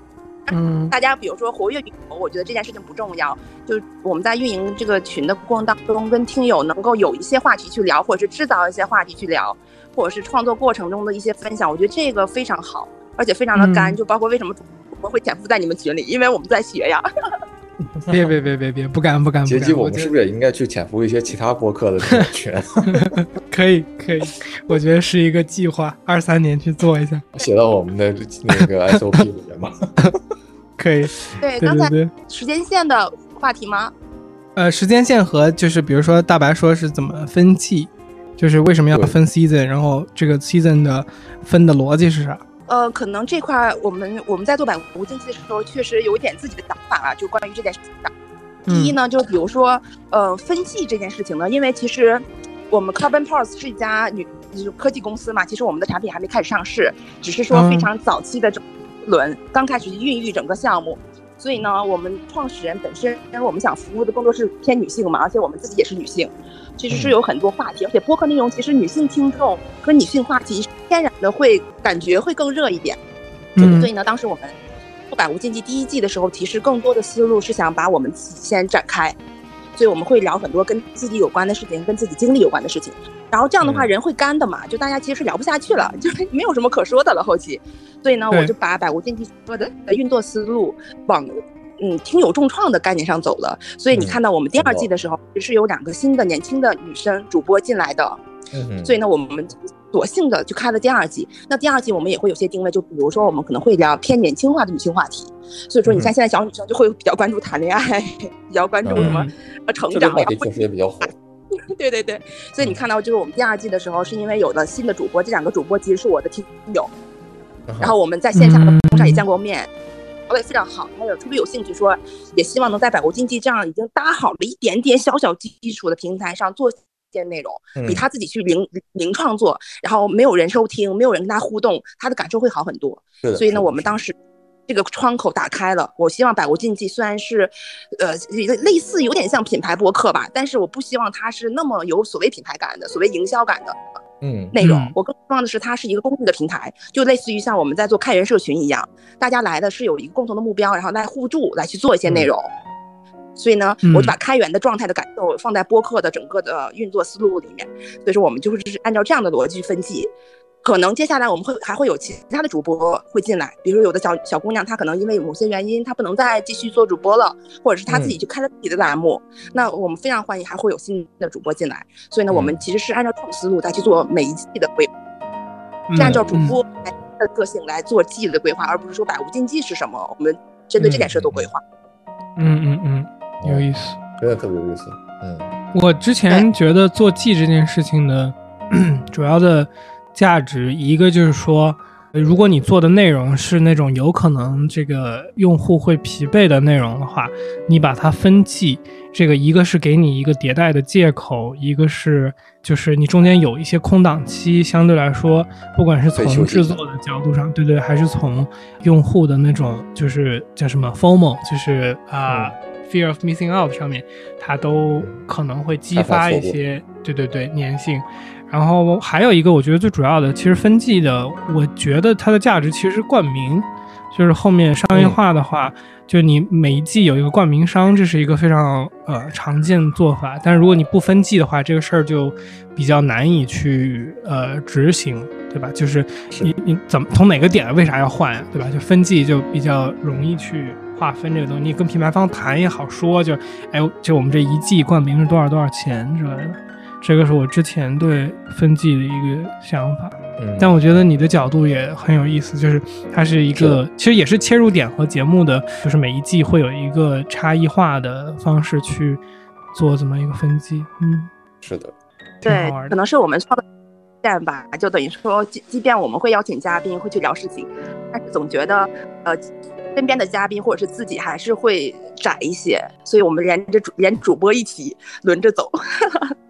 嗯，大家比如说活跃头，我觉得这件事情不重要。就我们在运营这个群的过程当中，跟听友能够有一些话题去聊，或者是制造一些话题去聊，或者是创作过程中的一些分享，我觉得这个非常好，而且非常的干。就包括为什么我们会潜伏在你们群里，因为我们在学呀。别别别别别，不敢不敢不敢。杰基，我们是不是也应该去潜伏一些其他播客的群？可以可以，我觉得是一个计划，二三年去做一下，写到我们的那个 SOP 里面吧。可以，对刚才时间线的话题吗？呃，时间线和就是比如说大白说是怎么分季，就是为什么要分 season，然后这个 season 的分的逻辑是啥？呃，可能这块我们我们在做百无禁忌的时候，确实有一点自己的想法啊，就关于这件事情的。第一呢，就比如说呃分析这件事情呢，因为其实我们 Carbon Pulse 是一家女科技公司嘛，其实我们的产品还没开始上市，只是说非常早期的这。轮刚开始孕育整个项目，所以呢，我们创始人本身，因为我们想服务的更多是偏女性嘛，而且我们自己也是女性，其实是有很多话题，而且播客内容其实女性听众和女性话题天然的会感觉会更热一点。嗯，所以呢，当时我们做百无禁忌第一季的时候，其实更多的思路是想把我们自己先展开，所以我们会聊很多跟自己有关的事情，跟自己经历有关的事情。然后这样的话，人会干的嘛？就大家其实是聊不下去了，就没有什么可说的了。后期，所以呢，我就把百无禁忌说的运作思路往嗯听友重创的概念上走了。所以你看到我们第二季的时候，是有两个新的年轻的女生主播进来的。嗯所以呢，我们索性的就开了第二季。那第二季我们也会有些定位，就比如说我们可能会聊偏年轻化的女性话题。所以说，你看现在小女生就会比较关注谈恋爱，比较关注什么呃成长呀，确实也比较火。对对对，所以你看到就是我们第二季的时候，是因为有了新的主播，这两个主播其实是我的听友，然后我们在线下的通上也见过面，聊得也非常好，他也特别有兴趣说，也希望能在百国经济这样已经搭好了一点点小小基础的平台上做些内容，比他自己去零零创作，然后没有人收听，没有人跟他互动，他的感受会好很多。所以呢，我们当时。这个窗口打开了，我希望百无禁忌虽然是，呃，类似有点像品牌播客吧，但是我不希望它是那么有所谓品牌感的、所谓营销感的，嗯，内容。我更希望的是它是一个公益的平台，就类似于像我们在做开源社群一样，大家来的是有一个共同的目标，然后来互助来去做一些内容。所以呢，嗯我就把开源的状态的感受放在播客的整个的运作思路里面。所以说，我们就是按照这样的逻辑去分季。可能接下来我们会还会有其他的主播会进来，比如说有的小小姑娘，她可能因为某些原因，她不能再继续做主播了，或者是她自己去开了自己的栏目，那我们非常欢迎还会有新的主播进来。所以呢，我们其实是按照这种思路再去做每一季的规划。是按照主播的个性来做季的规划，而不是说百无禁忌是什么，我们针对这件事做规划。嗯嗯嗯，有意思，真的特别有意思。嗯，我之前觉得做季这件事情的 主要的价值，一个就是说，如果你做的内容是那种有可能这个用户会疲惫的内容的话，你把它分季，这个一个是给你一个迭代的借口，一个是就是你中间有一些空档期，相对来说，不管是从制作的角度上，对对，还是从用户的那种就是叫什么 FOMO，就是啊。嗯 fear of missing out 上面，它都可能会激发一些，对对对，粘性。然后还有一个，我觉得最主要的，其实分季的，我觉得它的价值其实是冠名，就是后面商业化的话，嗯、就你每一季有一个冠名商，这是一个非常呃常见的做法。但是如果你不分季的话，这个事儿就比较难以去呃执行，对吧？就是你你怎么从哪个点为啥要换呀，对吧？就分季就比较容易去。划分这个东西，你跟品牌方谈也好说，就，哎，就我们这一季冠名是多少多少钱之类的，这个是我之前对分季的一个想法。嗯，但我觉得你的角度也很有意思，就是它是一个，其实也是切入点和节目的，就是每一季会有一个差异化的方式去做这么一个分季。嗯，是的，对，可能是我们创的站吧，就等于说，即即便我们会邀请嘉宾，会去聊事情，但是总觉得，呃。身边的嘉宾或者是自己还是会窄一些，所以我们连着主连主播一起轮着走。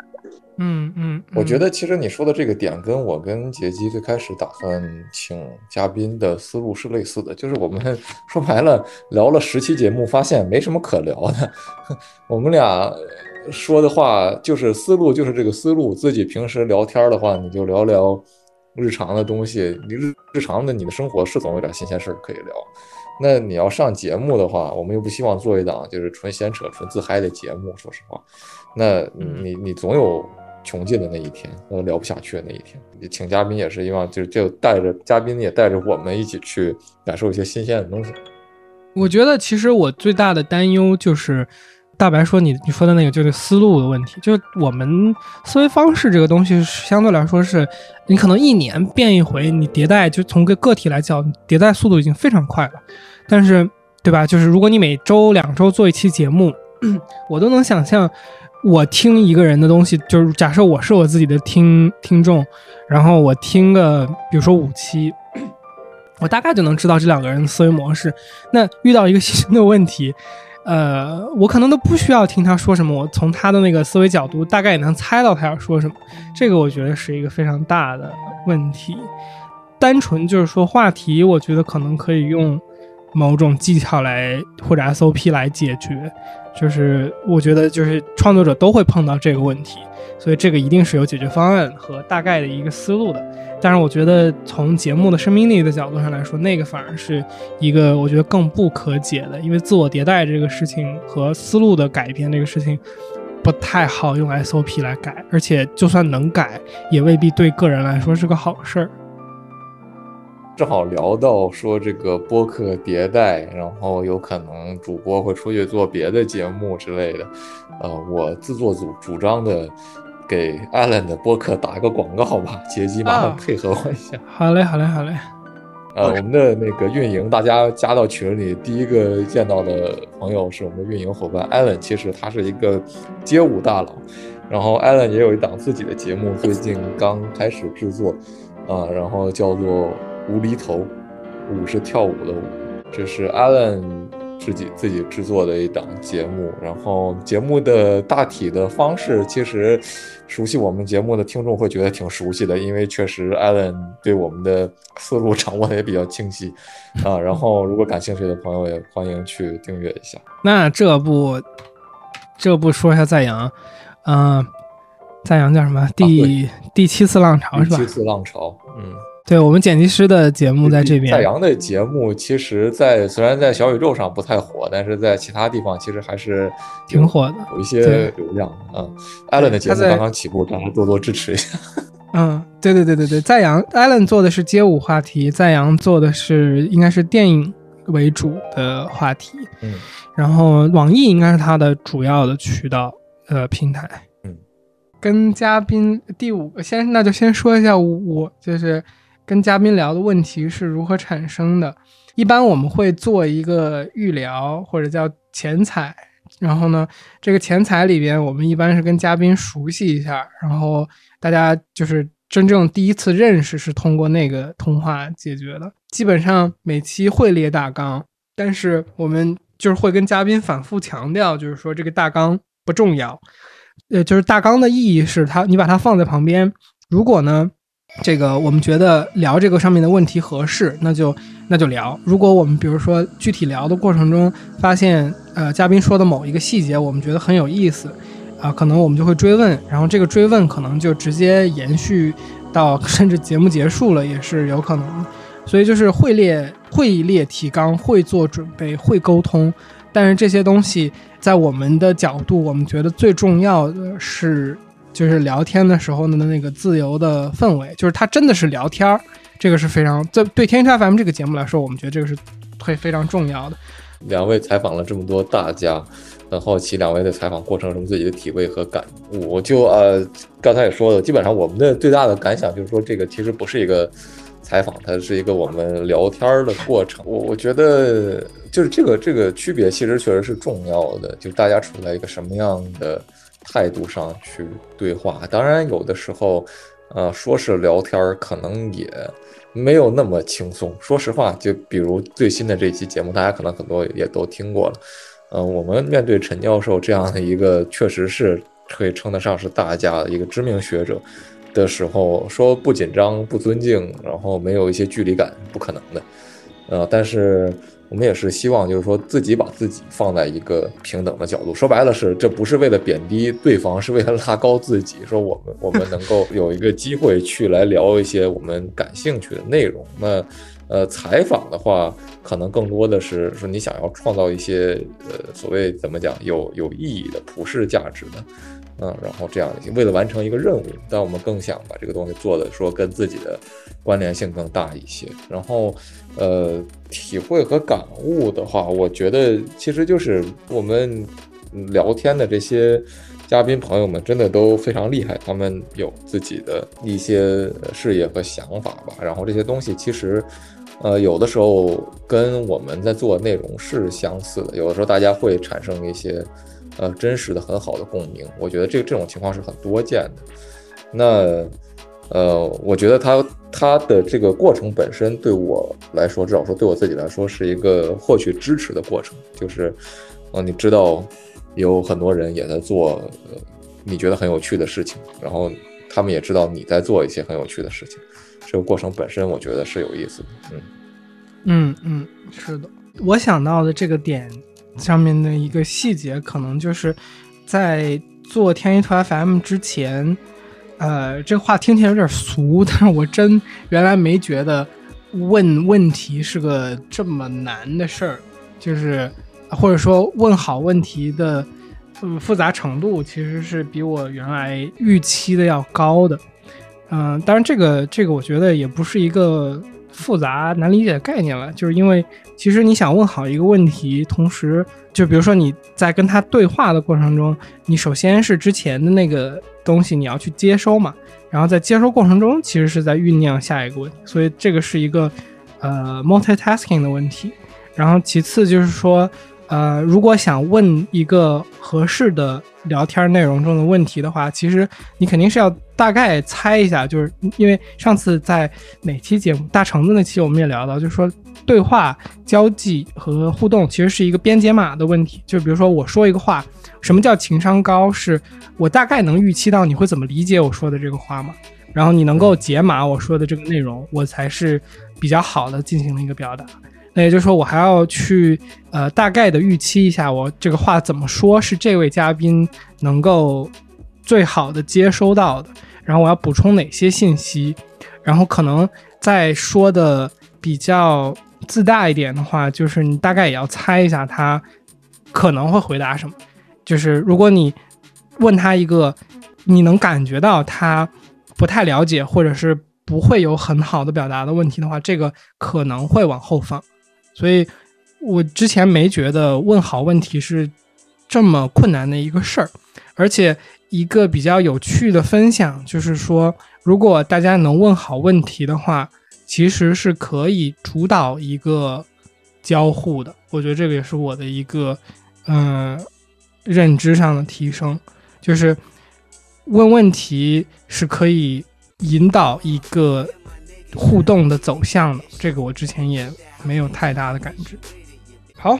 嗯嗯，我觉得其实你说的这个点跟我跟杰基最开始打算请嘉宾的思路是类似的，就是我们说白了聊了十期节目，发现没什么可聊的。我们俩说的话就是思路就是这个思路，自己平时聊天的话你就聊聊日常的东西，你日日常的你的生活是总有点新鲜事儿可以聊。那你要上节目的话，我们又不希望做一档就是纯闲扯、纯自嗨的节目。说实话，那你你总有穷尽的那一天，呃，聊不下去的那一天。请嘉宾也是希望就就带着嘉宾也带着我们一起去感受一些新鲜的东西。我觉得其实我最大的担忧就是，大白说你你说的那个就是思路的问题，就是我们思维方式这个东西相对来说是，你可能一年变一回，你迭代就从个个体来讲，迭代速度已经非常快了。但是，对吧？就是如果你每周两周做一期节目，我都能想象，我听一个人的东西，就是假设我是我自己的听听众，然后我听个，比如说五期，我大概就能知道这两个人的思维模式。那遇到一个新的问题，呃，我可能都不需要听他说什么，我从他的那个思维角度，大概也能猜到他要说什么。这个我觉得是一个非常大的问题。单纯就是说话题，我觉得可能可以用。某种技巧来或者 SOP 来解决，就是我觉得就是创作者都会碰到这个问题，所以这个一定是有解决方案和大概的一个思路的。但是我觉得从节目的生命力的角度上来说，那个反而是一个我觉得更不可解的，因为自我迭代这个事情和思路的改变这个事情不太好用 SOP 来改，而且就算能改，也未必对个人来说是个好事儿。正好聊到说这个播客迭代，然后有可能主播会出去做别的节目之类的。呃，我自作主主张的给 Allen 的播客打一个广告吧，杰基麻烦配合我一下。好嘞，好嘞，好嘞。呃，我们的那个运营，大家加到群里，第一个见到的朋友是我们的运营伙伴 Allen，其实他是一个街舞大佬，然后 Allen 也有一档自己的节目，最近刚开始制作，啊，然后叫做。无厘头，舞是跳舞的舞，这是 Alan 自己自己制作的一档节目。然后节目的大体的方式，其实熟悉我们节目的听众会觉得挺熟悉的，因为确实 Alan 对我们的思路掌握的也比较清晰 啊。然后如果感兴趣的朋友也欢迎去订阅一下。那这部这部说一下赞扬，嗯、呃，赞扬叫什么？第、啊、第七次浪潮是吧？第七次浪潮，嗯。对我们剪辑师的节目在这边。在阳的节目，其实，在虽然在小宇宙上不太火，但是在其他地方其实还是挺火的，有一些流量啊。艾伦的节目刚刚起步，大家多多支持一下。嗯，对对对对对，在阳艾伦做的是街舞话题，在阳做的是应该是电影为主的话题。嗯，然后网易应该是他的主要的渠道呃平台。嗯，跟嘉宾第五个先，那就先说一下我就是。跟嘉宾聊的问题是如何产生的？一般我们会做一个预聊或者叫前采，然后呢，这个前采里边我们一般是跟嘉宾熟悉一下，然后大家就是真正第一次认识是通过那个通话解决的。基本上每期会列大纲，但是我们就是会跟嘉宾反复强调，就是说这个大纲不重要，呃，就是大纲的意义是它，你把它放在旁边，如果呢？这个我们觉得聊这个上面的问题合适，那就那就聊。如果我们比如说具体聊的过程中发现，呃，嘉宾说的某一个细节我们觉得很有意思，啊，可能我们就会追问，然后这个追问可能就直接延续到甚至节目结束了也是有可能。所以就是会列会列提纲，会做准备，会沟通，但是这些东西在我们的角度，我们觉得最重要的是。就是聊天的时候的那个自由的氛围，就是他真的是聊天儿，这个是非常在对天差 FM 这个节目来说，我们觉得这个是会非常重要的。两位采访了这么多大家，很好奇两位的采访过程中自己的体会和感悟。我就呃刚才也说了，基本上我们的最大的感想就是说，这个其实不是一个采访，它是一个我们聊天儿的过程。我我觉得就是这个这个区别其实确实是重要的，就大家处在一个什么样的。态度上去对话，当然有的时候，呃，说是聊天儿，可能也没有那么轻松。说实话，就比如最新的这期节目，大家可能很多也都听过了。嗯，我们面对陈教授这样的一个，确实是可以称得上是大家的一个知名学者的时候，说不紧张、不尊敬，然后没有一些距离感，不可能的。呃，但是。我们也是希望，就是说自己把自己放在一个平等的角度。说白了是，这不是为了贬低对方，是为了拉高自己。说我们我们能够 有一个机会去来聊一些我们感兴趣的内容。那，呃，采访的话，可能更多的是说你想要创造一些呃所谓怎么讲有有意义的普世价值的。嗯，然后这样的，为了完成一个任务，但我们更想把这个东西做的说跟自己的关联性更大一些。然后，呃，体会和感悟的话，我觉得其实就是我们聊天的这些嘉宾朋友们真的都非常厉害，他们有自己的一些事业和想法吧。然后这些东西其实，呃，有的时候跟我们在做内容是相似的，有的时候大家会产生一些。呃，真实的很好的共鸣，我觉得这这种情况是很多见的。那，呃，我觉得他他的这个过程本身对我来说，至少说对我自己来说，是一个获取支持的过程。就是，呃，你知道有很多人也在做你觉得很有趣的事情，然后他们也知道你在做一些很有趣的事情。这个过程本身，我觉得是有意思的。嗯嗯嗯，是的，我想到的这个点。上面的一个细节，可能就是在做天一图 FM 之前，呃，这话听起来有点俗，但是我真原来没觉得问问题是个这么难的事儿，就是或者说问好问题的复杂程度，其实是比我原来预期的要高的。嗯，当然这个这个我觉得也不是一个。复杂难理解的概念了，就是因为其实你想问好一个问题，同时就比如说你在跟他对话的过程中，你首先是之前的那个东西你要去接收嘛，然后在接收过程中其实是在酝酿下一个问题，所以这个是一个呃 multitasking 的问题。然后其次就是说，呃，如果想问一个合适的聊天内容中的问题的话，其实你肯定是要。大概猜一下，就是因为上次在哪期节目大橙子那期，我们也聊到，就是说对话、交际和互动其实是一个编解码的问题。就比如说我说一个话，什么叫情商高？是我大概能预期到你会怎么理解我说的这个话嘛？然后你能够解码我说的这个内容，我才是比较好的进行了一个表达。那也就是说，我还要去呃大概的预期一下，我这个话怎么说是这位嘉宾能够最好的接收到的。然后我要补充哪些信息？然后可能再说的比较自大一点的话，就是你大概也要猜一下他可能会回答什么。就是如果你问他一个你能感觉到他不太了解，或者是不会有很好的表达的问题的话，这个可能会往后放。所以我之前没觉得问好问题是这么困难的一个事儿，而且一个比较有趣的分享就是说，如果大家能问好问题的话，其实是可以主导一个交互的。我觉得这个也是我的一个嗯认知上的提升，就是问问题是可以引导一个互动的走向的。这个我之前也没有太大的感知。好，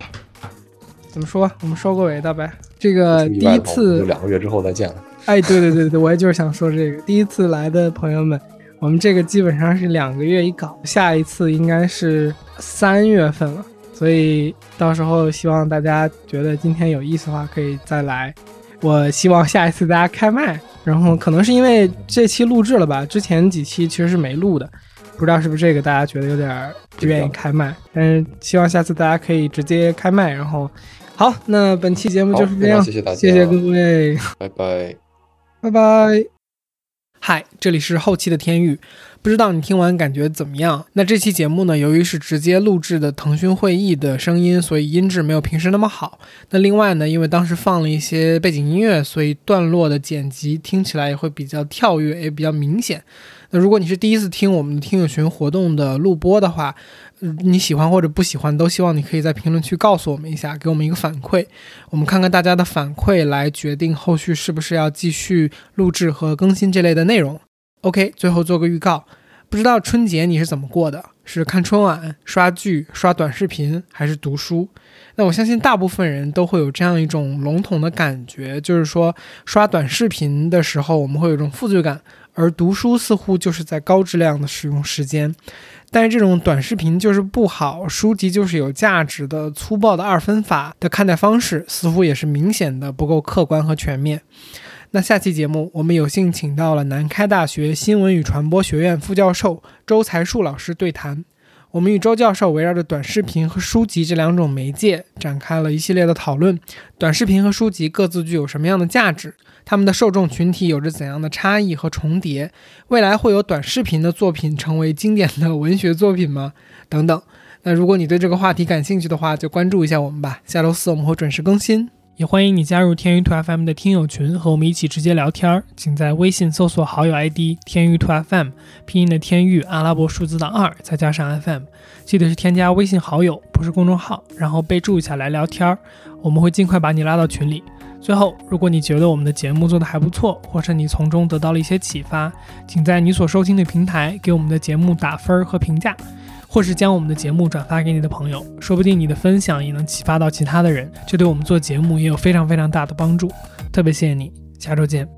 怎么说？我们收个尾的呗。这个第一次两个月之后再见了。哎，对对对对，我也就是想说这个。第一次来的朋友们，我们这个基本上是两个月一搞，下一次应该是三月份了。所以到时候希望大家觉得今天有意思的话，可以再来。我希望下一次大家开麦，然后可能是因为这期录制了吧，之前几期其实是没录的，不知道是不是这个大家觉得有点不愿意开麦，但是希望下次大家可以直接开麦。然后好，那本期节目就是这样，谢谢大家，谢谢各位，拜拜，拜拜。嗨，这里是后期的天域。不知道你听完感觉怎么样？那这期节目呢，由于是直接录制的腾讯会议的声音，所以音质没有平时那么好。那另外呢，因为当时放了一些背景音乐，所以段落的剪辑听起来也会比较跳跃，也比较明显。那如果你是第一次听我们听友群活动的录播的话，你喜欢或者不喜欢，都希望你可以在评论区告诉我们一下，给我们一个反馈，我们看看大家的反馈来决定后续是不是要继续录制和更新这类的内容。OK，最后做个预告，不知道春节你是怎么过的？是看春晚、刷剧、刷短视频，还是读书？那我相信大部分人都会有这样一种笼统的感觉，就是说刷短视频的时候，我们会有一种负罪感，而读书似乎就是在高质量的使用时间。但是这种短视频就是不好，书籍就是有价值的粗暴的二分法的看待方式，似乎也是明显的不够客观和全面。那下期节目，我们有幸请到了南开大学新闻与传播学院副教授周才树老师对谈。我们与周教授围绕着短视频和书籍这两种媒介展开了一系列的讨论。短视频和书籍各自具有什么样的价值？他们的受众群体有着怎样的差异和重叠？未来会有短视频的作品成为经典的文学作品吗？等等。那如果你对这个话题感兴趣的话，就关注一下我们吧。下周四我们会准时更新。也欢迎你加入天娱兔 FM 的听友群，和我们一起直接聊天儿。请在微信搜索好友 ID“ 天娱兔 FM”，拼音的天娱，阿拉伯数字的二，再加上 FM。记得是添加微信好友，不是公众号，然后备注一下来聊天儿，我们会尽快把你拉到群里。最后，如果你觉得我们的节目做得还不错，或是你从中得到了一些启发，请在你所收听的平台给我们的节目打分儿和评价。或是将我们的节目转发给你的朋友，说不定你的分享也能启发到其他的人，这对我们做节目也有非常非常大的帮助。特别谢谢你，下周见。